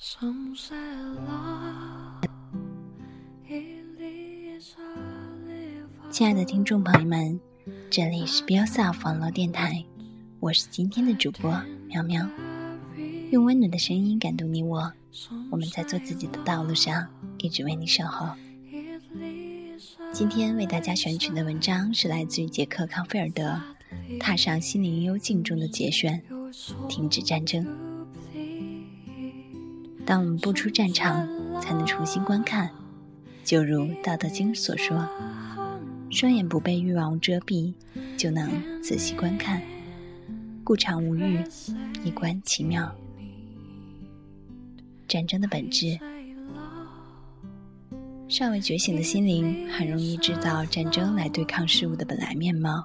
亲爱的听众朋友们，这里是 b i o s a 网络电台，我是今天的主播苗苗，用温暖的声音感动你我。我们在做自己的道路上，一直为你守候。今天为大家选取的文章是来自于杰克康菲尔德《踏上心灵幽静》中的节选，停止战争。当我们不出战场，才能重新观看。就如《道德经》所说：“双眼不被欲望遮蔽，就能仔细观看。故常无欲，以观其妙。”战争的本质，尚未觉醒的心灵很容易制造战争来对抗事物的本来面貌。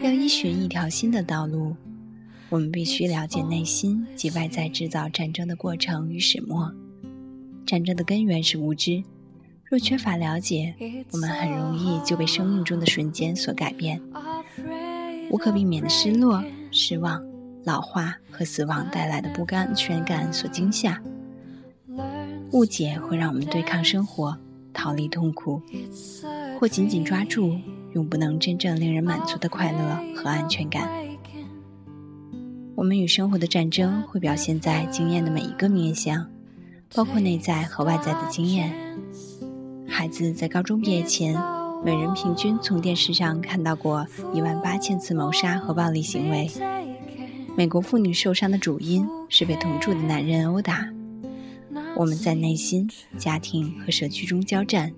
要依循一条新的道路，我们必须了解内心及外在制造战争的过程与始末。战争的根源是无知，若缺乏了解，我们很容易就被生命中的瞬间所改变。无可避免的失落、失望、老化和死亡带来的不安全感所惊吓。误解会让我们对抗生活，逃离痛苦，或紧紧抓住永不能真正令人满足的快乐和安全感。我们与生活的战争会表现在经验的每一个面向，包括内在和外在的经验。孩子在高中毕业前，每人平均从电视上看到过一万八千次谋杀和暴力行为。美国妇女受伤的主因是被同住的男人殴打。我们在内心、家庭和社区中交战，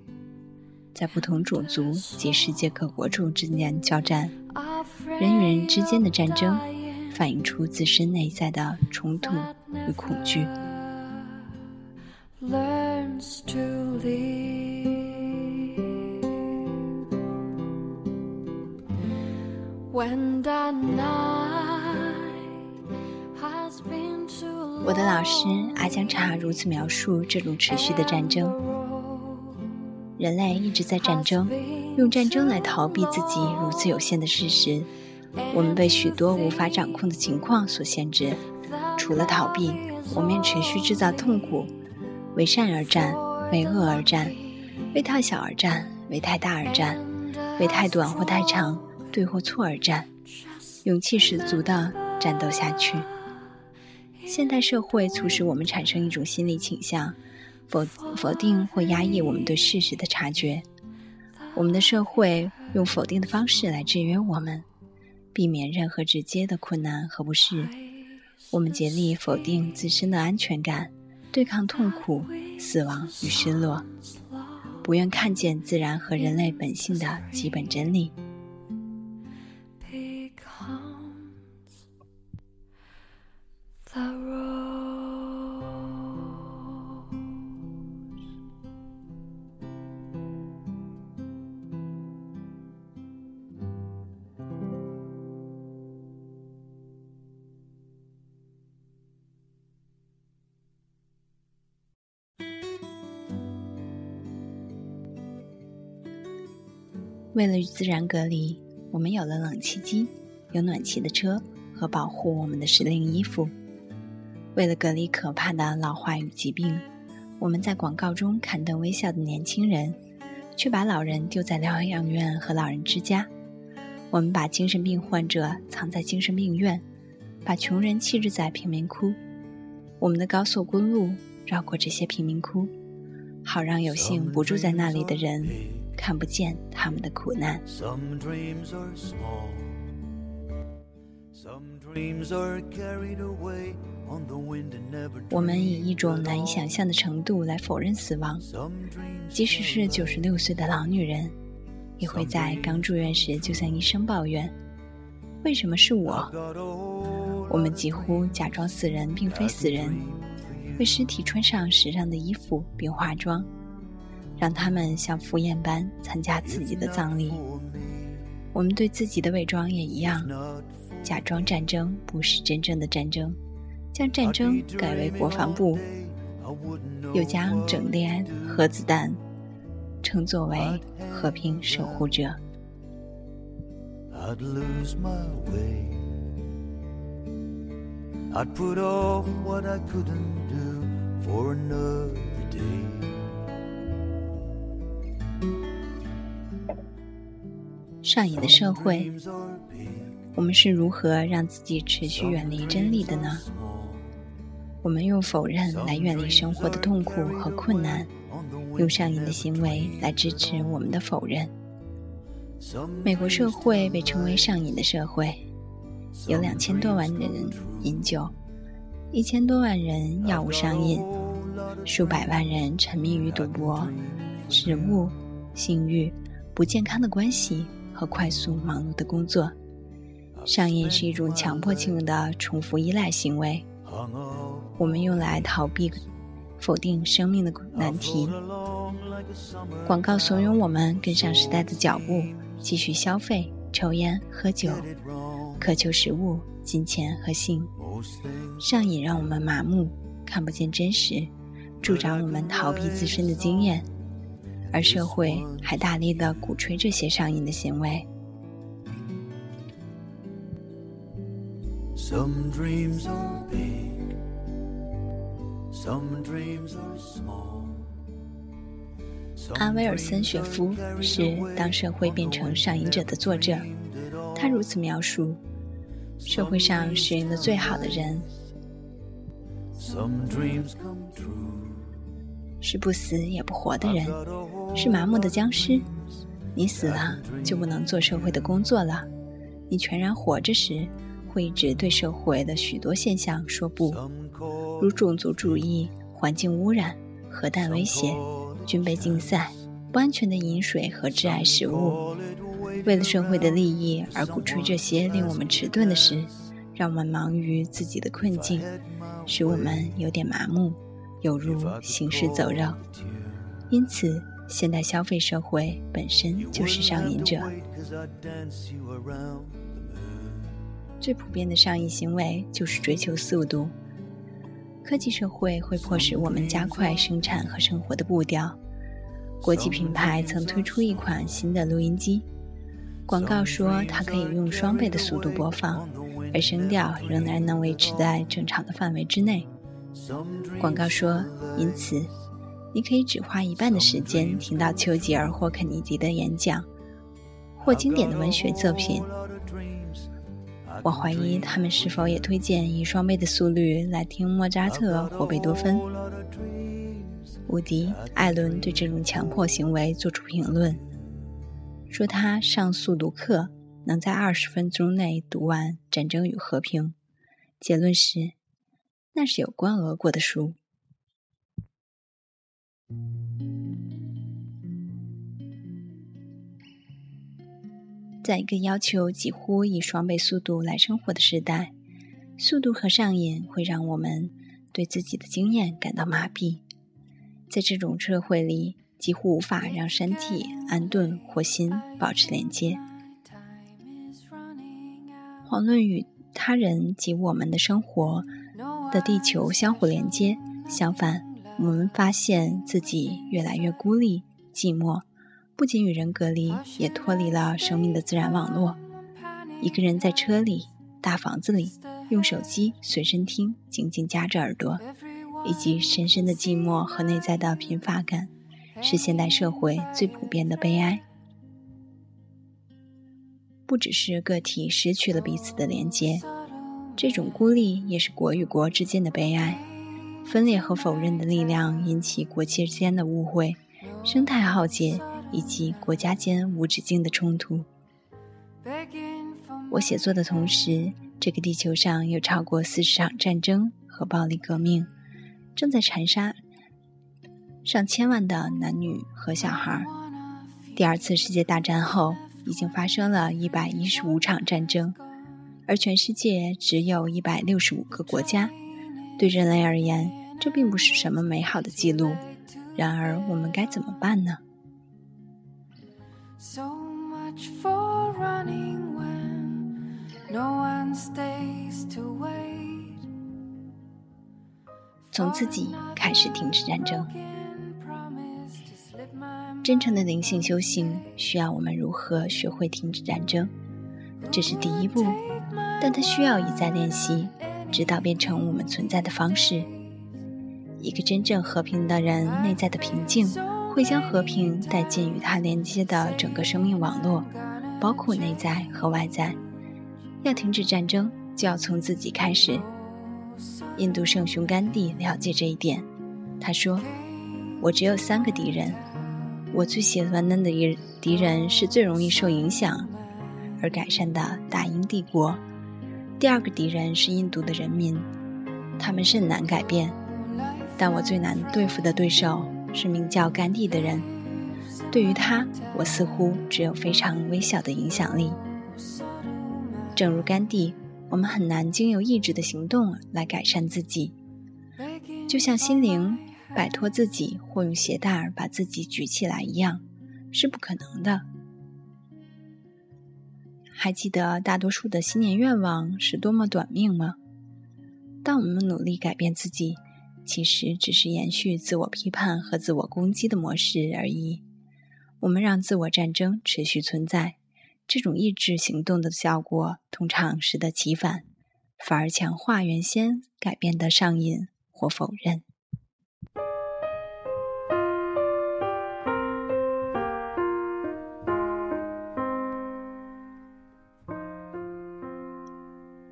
在不同种族及世界各国处之间交战。人与人之间的战争反映出自身内在的冲突与恐惧。我的老师阿江查如此描述这种持续的战争：人类一直在战争，用战争来逃避自己如此有限的事实。我们被许多无法掌控的情况所限制。除了逃避，我们持续制造痛苦，为善而战，为恶而战，为太小而战，为太大而战，为太短或太长，对或错而战，勇气十足地战斗下去。现代社会促使我们产生一种心理倾向，否否定或压抑我们对事实的察觉。我们的社会用否定的方式来制约我们，避免任何直接的困难和不适。我们竭力否定自身的安全感，对抗痛苦、死亡与失落，不愿看见自然和人类本性的基本真理。为了与自然隔离，我们有了冷气机、有暖气的车和保护我们的时令衣服。为了隔离可怕的老化与疾病，我们在广告中刊登微笑的年轻人，却把老人丢在疗养院和老人之家。我们把精神病患者藏在精神病院，把穷人弃置在贫民窟。我们的高速公路绕过这些贫民窟，好让有幸不住在那里的人看不见他们的苦难。我们以一种难以想象的程度来否认死亡。即使是九十六岁的老女人也会在刚住院时就向医生抱怨。为什么是我？我们几乎假装死人并非死人为尸体穿上时尚的衣服并化妆。让他们像赴宴般参加自己的葬礼。我们对自己的伪装也一样假装战争不是真正的战争将战争改为国防部又将整列核子弹称作为和平守护者。I'd lose my way. I'd put off what i couldn't do for another day. 上瘾的社会，我们是如何让自己持续远离真理的呢？我们用否认来远离生活的痛苦和困难，用上瘾的行为来支持我们的否认。美国社会被称为上瘾的社会，有两千多万人饮酒，一千多万人药物上瘾，数百万人沉迷于赌博、食物、性欲、不健康的关系和快速忙碌的工作。上瘾是一种强迫性的重复依赖行为，我们用来逃避、否定生命的难题。广告怂恿我们跟上时代的脚步，继续消费、抽烟、喝酒，渴求食物、金钱和性。上瘾让我们麻木，看不见真实，助长我们逃避自身的经验，而社会还大力的鼓吹这些上瘾的行为。Some dreams are big, some dreams are small. 阿威尔森·雪夫是《当社会变成上瘾者》的作者，他如此描述：社会上适应的最好的人是不死也不活的人，是麻木的僵尸。你死了就不能做社会的工作了。你全然活着时，会一直对社会的许多现象说不，如种族主义、环境污染、核弹威胁、军备竞赛、不安全的饮水和致癌食物。为了社会的利益而鼓吹这些令我们迟钝的事，让我们忙于自己的困境，使我们有点麻木，有如行尸走肉。因此，现代消费社会本身就是上瘾者。最普遍的上瘾行为就是追求速度。科技社会会迫使我们加快生产和生活的步调。国际品牌曾推出一款新的录音机，广告说它可以用双倍的速度播放，而声调仍然能维持在正常的范围之内。广告说，因此你可以只花一半的时间听到丘吉尔或肯尼迪的演讲，或经典的文学作品。我怀疑他们是否也推荐以双倍的速率来听莫扎特或贝多芬。伍迪·艾伦对这种强迫行为做出评论，说他上速读课能在二十分钟内读完《战争与和平》，结论是那是有关俄国的书。在一个要求几乎以双倍速度来生活的时代，速度和上瘾会让我们对自己的经验感到麻痹。在这种社会里，几乎无法让身体安顿或心保持连接。遑论与他人及我们的生活的地球相互连接，相反，我们发现自己越来越孤立、寂寞，不仅与人隔离，也脱离了生命的自然网络。一个人在车里、大房子里，用手机随身听，紧紧夹着耳朵，以及深深的寂寞和内在的贫乏感，是现代社会最普遍的悲哀。不只是个体失去了彼此的连接，这种孤立也是国与国之间的悲哀。分裂和否认的力量引起国际间的误会、生态浩劫以及国家间无止境的冲突。我写作的同时，这个地球上有超过四十场战争和暴力革命，正在残杀上千万的男女和小孩。第二次世界大战后，已经发生了一百一十五场战争，而全世界只有一百六十五个国家。对人类而言，这并不是什么美好的记录。然而，我们该怎么办呢？So much for running when no one stays to wait. 从自己开始停止战争。真诚的灵性修行需要我们如何学会停止战争，这是第一步，但它需要一再练习，直到变成我们存在的方式。一个真正和平的人内在的平静，会将和平带进与他连接的整个生命网络，包括内在和外在。要停止战争，就要从自己开始。印度圣雄甘地了解这一点，他说：“我只有三个敌人，我最喜欢的敌敌人是最容易受影响而改善的大英帝国。第二个敌人是印度的人民，他们甚难改变。”但我最难对付的对手是名叫甘地的人。对于他，我似乎只有非常微小的影响力。正如甘地，我们很难经由意志的行动来改善自己，就像心灵摆脱自己或用鞋带把自己举起来一样，是不可能的。还记得大多数的新年愿望是多么短命吗？当我们努力改变自己。其实只是延续自我批判和自我攻击的模式而已。我们让自我战争持续存在，这种抑制行动的效果通常适得其反，反而强化原先改变的上瘾或否认。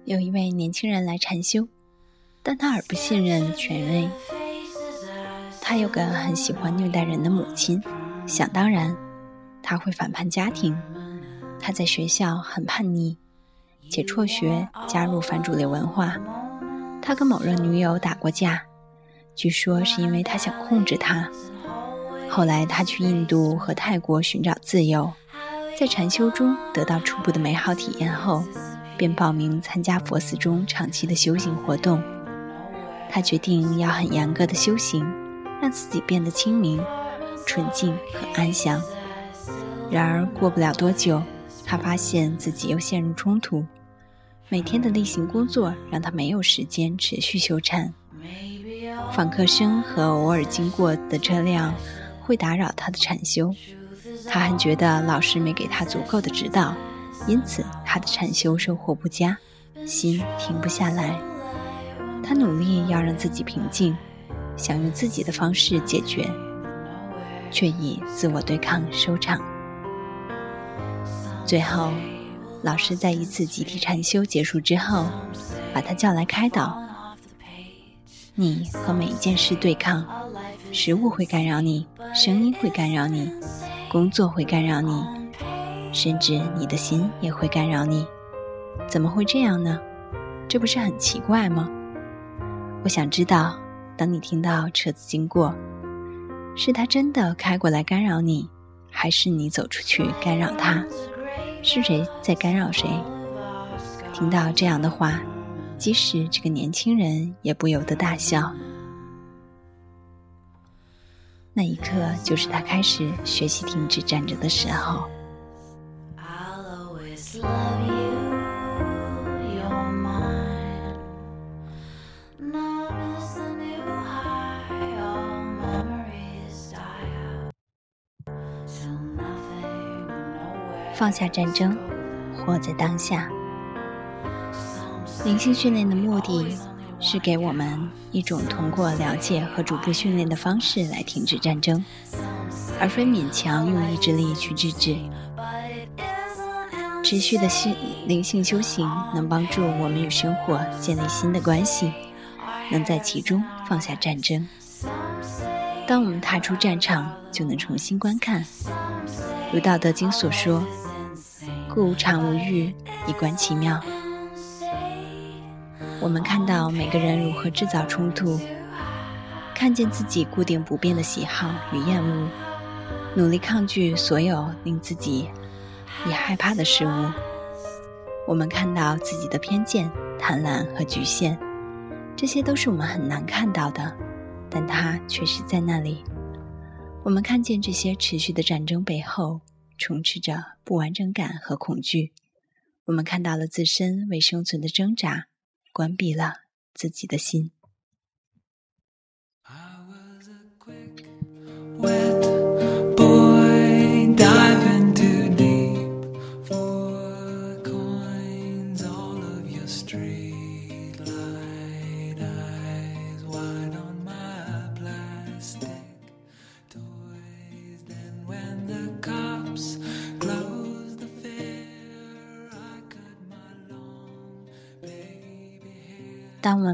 有一位年轻人来禅修。但他而不信任权威，他有个很喜欢虐待人的母亲，想当然，他会反叛家庭。他在学校很叛逆，且辍学加入反主流文化。他跟某任女友打过架，据说是因为他想控制她。后来他去印度和泰国寻找自由，在禅修中得到初步的美好体验后，便报名参加佛寺中长期的修行活动。他决定要很严格的修行，让自己变得清明、纯净和安详。然而过不了多久，他发现自己又陷入冲突。每天的例行工作让他没有时间持续修禅。访客声和偶尔经过的车辆会打扰他的禅修。他还觉得老师没给他足够的指导，因此他的禅修收获不佳，心停不下来。他努力要让自己平静，想用自己的方式解决，却以自我对抗收场。最后，老师在一次集体禅修结束之后，把他叫来开导：“你和每一件事对抗，食物会干扰你，声音会干扰你，工作会干扰你，甚至你的心也会干扰你。怎么会这样呢？这不是很奇怪吗？”我想知道，当你听到车子经过，是他真的开过来干扰你，还是你走出去干扰他？是谁在干扰谁？听到这样的话，即使这个年轻人也不由得大笑。那一刻，就是他开始学习停止站着的时候。放下战争，活在当下。灵性训练的目的是给我们一种通过了解和逐步训练的方式来停止战争，而非勉强用意志力去制止。持续的心灵性修行能帮助我们与生活建立新的关系，能在其中放下战争。当我们踏出战场，就能重新观看。如《道德经》所说。故常无欲，以观其妙。我们看到每个人如何制造冲突，看见自己固定不变的喜好与厌恶，努力抗拒所有令自己也害怕的事物。我们看到自己的偏见、贪婪和局限，这些都是我们很难看到的，但它确实在那里。我们看见这些持续的战争背后。充斥着不完整感和恐惧，我们看到了自身为生存的挣扎，关闭了自己的心。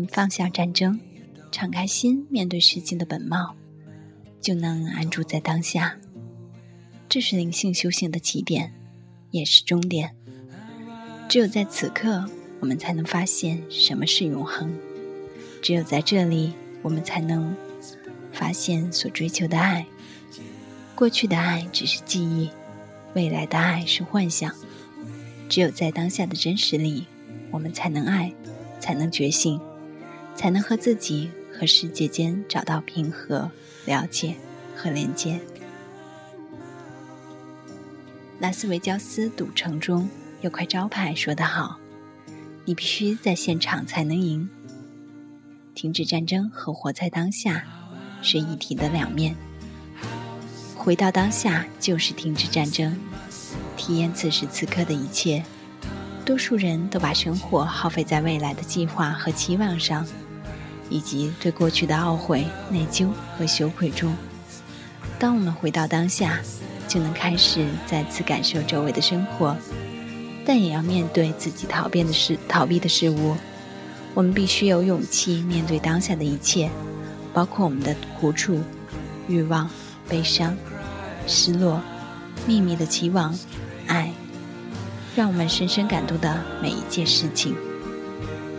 放下战争，敞开心面对事情的本貌，就能安住在当下。这是灵性修行的起点，也是终点。只有在此刻，我们才能发现什么是永恒；只有在这里，我们才能发现所追求的爱。过去的爱只是记忆，未来的爱是幻想。只有在当下的真实里，我们才能爱，才能觉醒，才能和自己和世界间找到平和、了解和连接。拉斯维加斯赌城中有块招牌说得好：“你必须在现场才能赢。”停止战争和活在当下是一体的两面。回到当下就是停止战争。体验此时此刻的一切，多数人都把生活耗费在未来的计划和期望上，以及对过去的懊悔、内疚和羞愧中。当我们回到当下，就能开始再次感受周围的生活，但也要面对自己逃避的事、逃避的事物。我们必须有勇气面对当下的一切，包括我们的苦楚、欲望、悲伤、失落、秘密的期望。爱，让我们深深感动的每一件事情。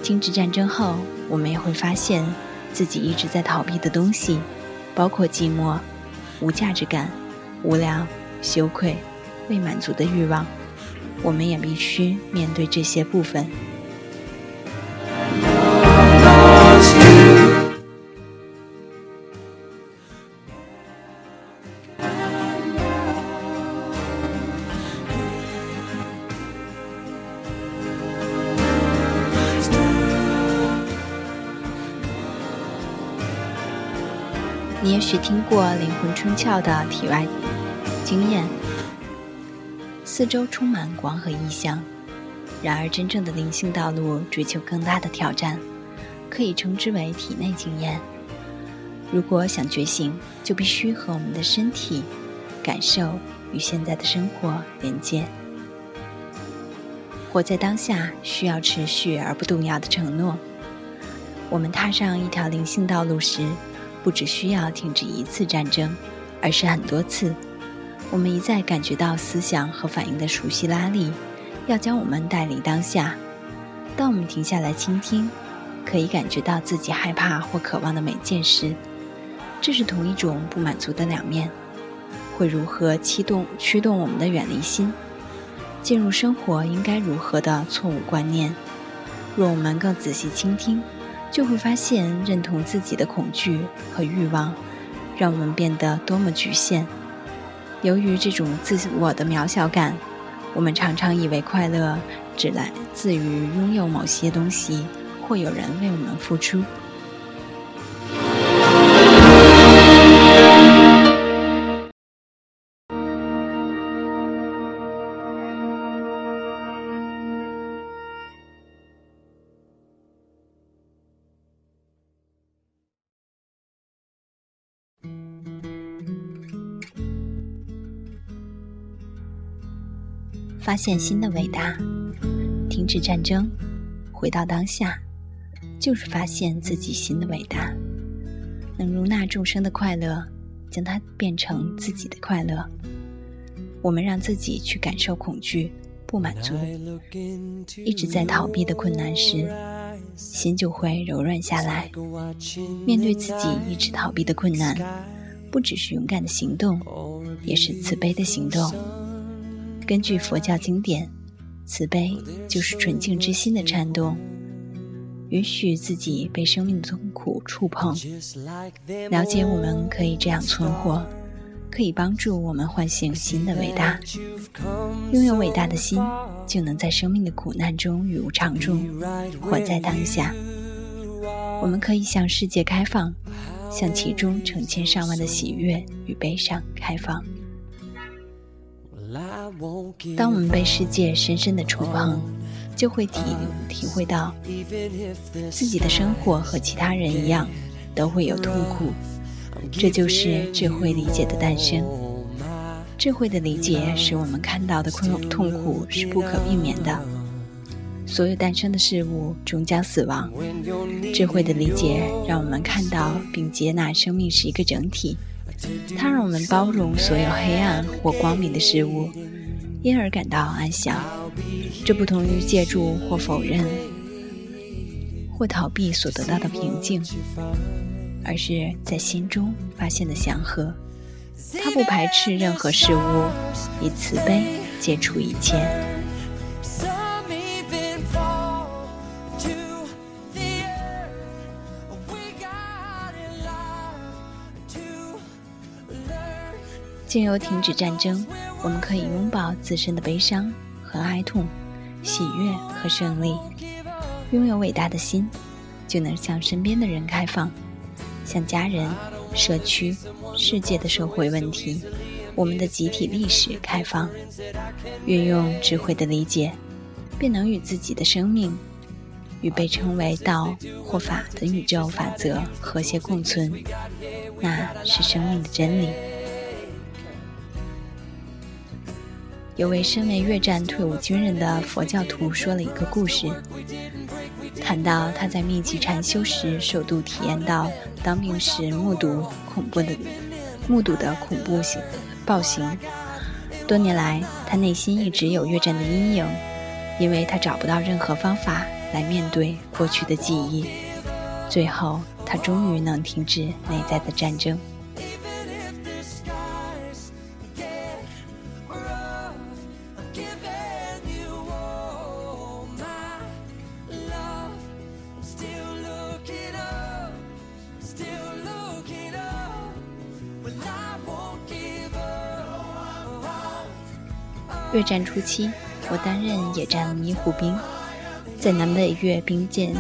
停止战争后，我们也会发现自己一直在逃避的东西，包括寂寞、无价值感、无聊、羞愧、未满足的欲望。我们也必须面对这些部分。通过灵魂出窍的体外经验，四周充满光和意象。然而，真正的灵性道路追求更大的挑战，可以称之为体内经验。如果想觉醒，就必须和我们的身体、感受与现在的生活连接。活在当下，需要持续而不动摇的承诺。我们踏上一条灵性道路时。不只需要停止一次战争，而是很多次。我们一再感觉到思想和反应的熟悉拉力，要将我们带离当下。当我们停下来倾听，可以感觉到自己害怕或渴望的每件事。这是同一种不满足的两面，会如何驱动驱动我们的远离心，进入生活应该如何的错误观念？若我们更仔细倾听。就会发现，认同自己的恐惧和欲望，让我们变得多么局限。由于这种自我的渺小感，我们常常以为快乐只来自于拥有某些东西，或有人为我们付出。发现新的伟大，停止战争，回到当下，就是发现自己新的伟大。能容纳众生的快乐，将它变成自己的快乐。我们让自己去感受恐惧、不满足，一直在逃避的困难时，心就会柔软下来。面对自己一直逃避的困难，不只是勇敢的行动，也是慈悲的行动。根据佛教经典，慈悲就是纯净之心的颤动，允许自己被生命的痛苦触碰，了解我们可以这样存活，可以帮助我们唤醒新的伟大。拥有伟大的心，就能在生命的苦难中与无常中活在当下。我们可以向世界开放，向其中成千上万的喜悦与悲伤开放。当我们被世界深深的触碰，就会体体会到，自己的生活和其他人一样，都会有痛苦。这就是智慧理解的诞生。智慧的理解使我们看到的困痛苦是不可避免的。所有诞生的事物终将死亡。智慧的理解让我们看到并接纳生命是一个整体，它让我们包容所有黑暗或光明的事物，因而感到安详。这不同于借助或否认或逃避所得到的平静，而是在心中发现的祥和。它不排斥任何事物，以慈悲接触一切。经由停止战争，我们可以拥抱自身的悲伤和哀痛，喜悦和胜利。拥有伟大的心，就能向身边的人开放，向家人、社区、世界的社会问题、我们的集体历史开放。运用智慧的理解，便能与自己的生命，与被称为道或法的宇宙法则和谐共存。那是生命的真理。有位身为越战退伍军人的佛教徒说了一个故事，谈到他在密集禅修时首度体验到当兵时目睹恐怖的目睹的恐怖行暴行。多年来，他内心一直有越战的阴影，因为他找不到任何方法来面对过去的记忆。最后，他终于能停止内在的战争。越战初期，我担任野战医护兵，在南北越边界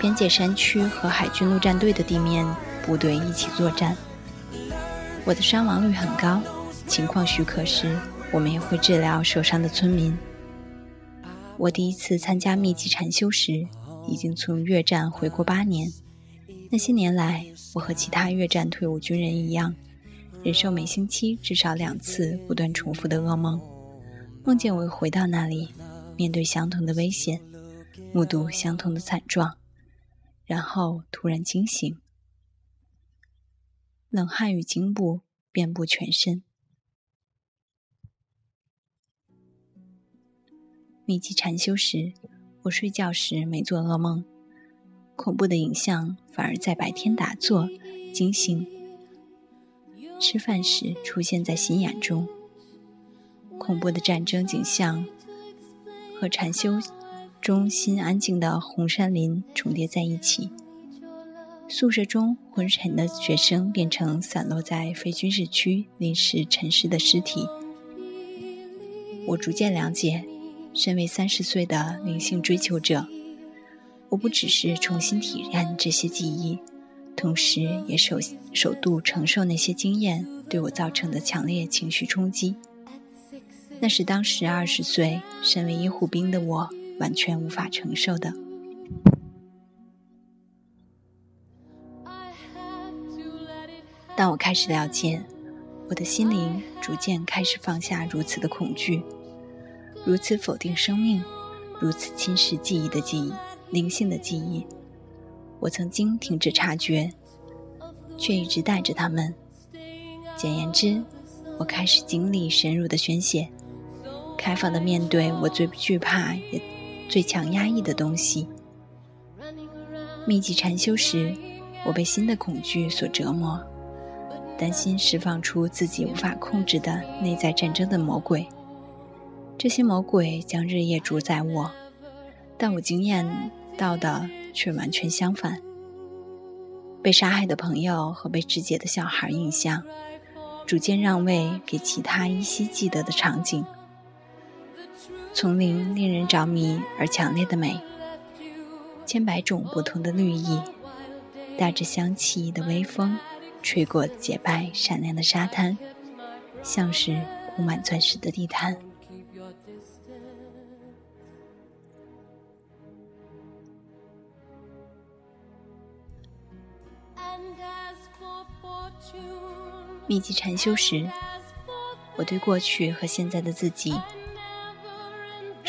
边界山区和海军陆战队的地面部队一起作战。我的伤亡率很高，情况许可时，我们也会治疗受伤的村民。我第一次参加密集禅修时，已经从越战回国八年。那些年来，我和其他越战退伍军人一样，忍受每星期至少两次不断重复的噩梦。梦见我回到那里，面对相同的危险，目睹相同的惨状，然后突然惊醒，冷汗与惊怖遍布全身。密集禅修时，我睡觉时没做噩梦，恐怖的影像反而在白天打坐惊醒。吃饭时出现在心眼中。恐怖的战争景象和禅修中心安静的红杉林重叠在一起。宿舍中昏沉的学生变成散落在非军事区临时沉尸的尸体。我逐渐了解，身为三十岁的灵性追求者，我不只是重新体验这些记忆，同时也首首度承受那些经验对我造成的强烈情绪冲击。那是当时二十岁、身为医护兵的我完全无法承受的。当我开始了解，我的心灵逐渐开始放下如此的恐惧，如此否定生命，如此侵蚀记忆的记忆、灵性的记忆。我曾经停止察觉，却一直带着他们。简言之，我开始经历深入的宣泄。开放的面对我最惧怕也最强压抑的东西。密集禅修时，我被新的恐惧所折磨，担心释放出自己无法控制的内在战争的魔鬼。这些魔鬼将日夜主宰我，但我经验到的却完全相反。被杀害的朋友和被肢解的小孩印象，逐渐让位给其他依稀记得的场景。丛林令人着迷而强烈的美，千百种不同的绿意，带着香气的微风，吹过洁白闪亮的沙滩，像是铺满钻石的地毯。密集禅修时，我对过去和现在的自己。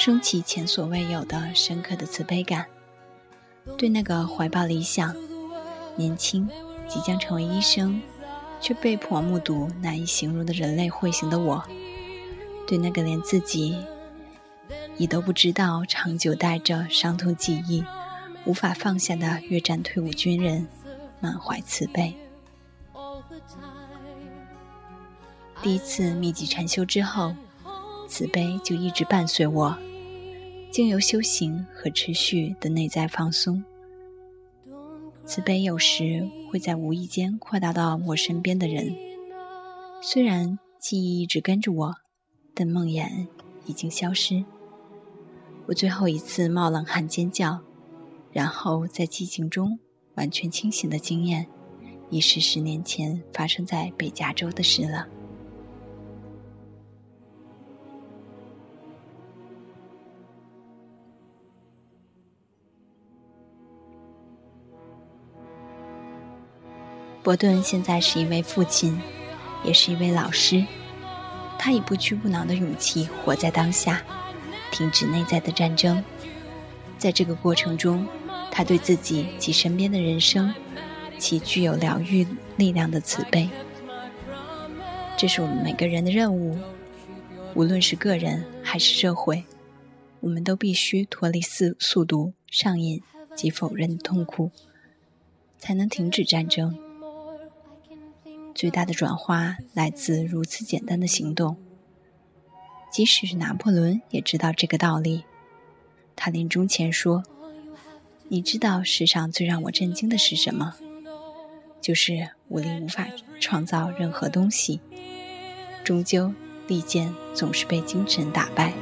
升起前所未有的深刻的慈悲感。对那个怀抱理想、年轻、即将成为医生，却被迫目睹难以形容的人类会形的我，对那个连自己已都不知道长久带着伤痛记忆、无法放下的越战退伍军人，满怀慈悲。第一次密集禅修之后，慈悲就一直伴随我。经由修行和持续的内在放松，慈悲有时会在无意间扩大到我身边的人。虽然记忆一直跟着我，但梦魇已经消失。我最后一次冒冷汗尖叫，然后在寂静中完全清醒的经验，已是十年前发生在北加州的事了。伯顿现在是一位父亲，也是一位老师。他以不屈不挠的勇气活在当下，停止内在的战争。在这个过程中，他对自己及身边的人生，其具有疗愈力量的慈悲。这是我们每个人的任务，无论是个人还是社会，我们都必须脱离四速读、上瘾及否认的痛苦，才能停止战争。最大的转化来自如此简单的行动。即使是拿破仑也知道这个道理。他临终前说：“你知道世上最让我震惊的是什么？就是武力无法创造任何东西，终究利剑总是被精神打败。”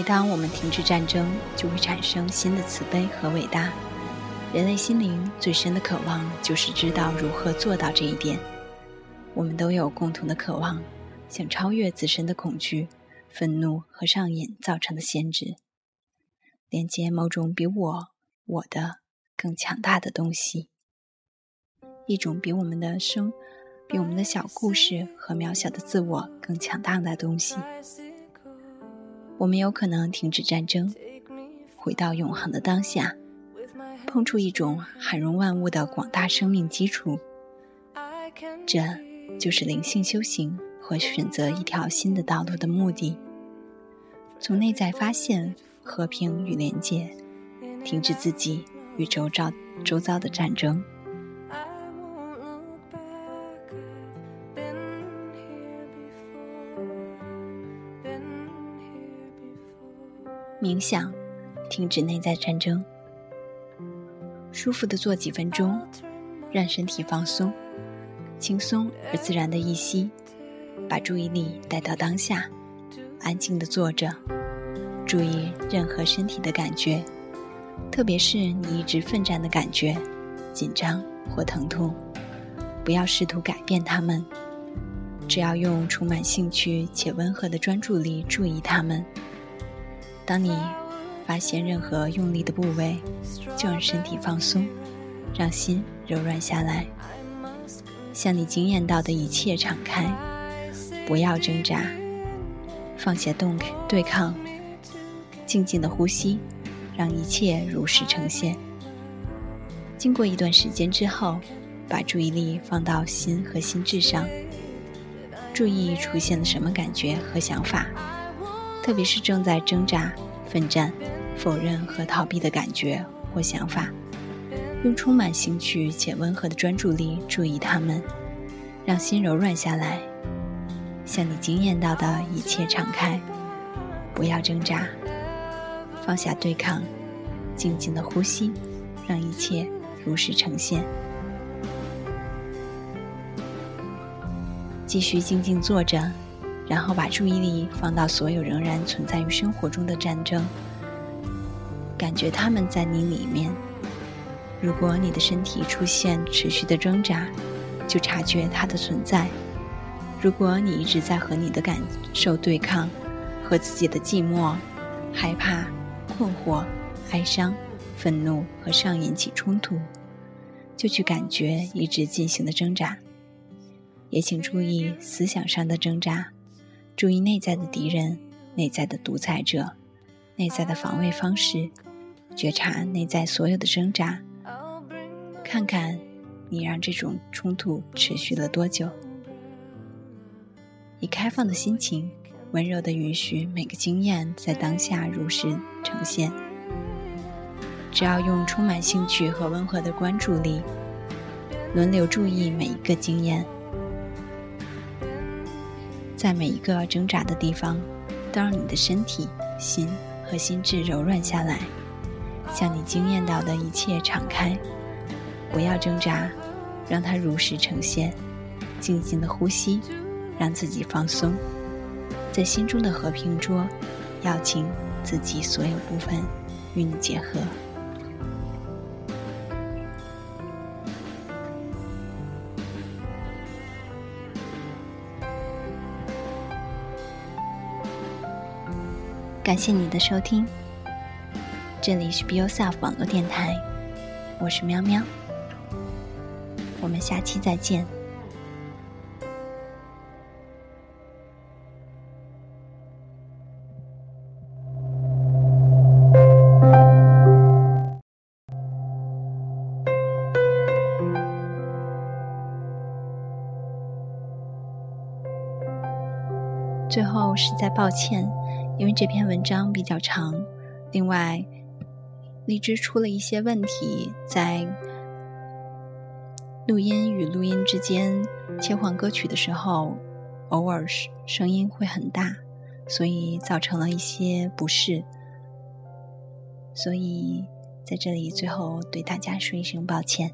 每当我们停止战争，就会产生新的慈悲和伟大。人类心灵最深的渴望就是知道如何做到这一点。我们都有共同的渴望，想超越自身的恐惧、愤怒和上瘾造成的限制，连接某种比我、我的更强大的东西，一种比我们的生、比我们的小故事和渺小的自我更强大的东西。我们有可能停止战争，回到永恒的当下，碰触一种涵容万物的广大生命基础。这就是灵性修行和选择一条新的道路的目的。从内在发现和平与连接，停止自己与周遭周遭的战争。冥想，停止内在战争。舒服的坐几分钟，让身体放松，轻松而自然的一吸，把注意力带到当下，安静的坐着，注意任何身体的感觉，特别是你一直奋战的感觉，紧张或疼痛，不要试图改变它们，只要用充满兴趣且温和的专注力注意它们。当你发现任何用力的部位，就让身体放松，让心柔软下来，向你惊艳到的一切敞开，不要挣扎，放下动对抗，静静的呼吸，让一切如实呈现。经过一段时间之后，把注意力放到心和心智上，注意出现了什么感觉和想法。特别是正在挣扎、奋战、否认和逃避的感觉或想法，用充满兴趣且温和的专注力注意它们，让心柔软下来，向你惊艳到的一切敞开，不要挣扎，放下对抗，静静的呼吸，让一切如实呈现。继续静静坐着。然后把注意力放到所有仍然存在于生活中的战争，感觉他们在你里面。如果你的身体出现持续的挣扎，就察觉它的存在；如果你一直在和你的感受对抗，和自己的寂寞、害怕、困惑、哀伤、愤怒和上瘾起冲突，就去感觉一直进行的挣扎。也请注意思想上的挣扎，注意内在的敌人、内在的独裁者、内在的防卫方式，觉察内在所有的挣扎，看看你让这种冲突持续了多久。以开放的心情，温柔的允许每个经验在当下如实呈现。只要用充满兴趣和温和的关注力，轮流注意每一个经验。在每一个挣扎的地方，都让你的身体、心和心智柔软下来，向你惊艳到的一切敞开。不要挣扎，让它如实呈现。静静的呼吸，让自己放松。在心中的和平桌，邀请自己所有部分与你结合。感谢你的收听，这里是 Be Yourself 网络电台，我是喵喵，我们下期再见。最后实在抱歉。因为这篇文章比较长，另外，荔枝出了一些问题，在录音与录音之间切换歌曲的时候，偶尔声音会很大，所以造成了一些不适，所以在这里最后对大家说一声抱歉。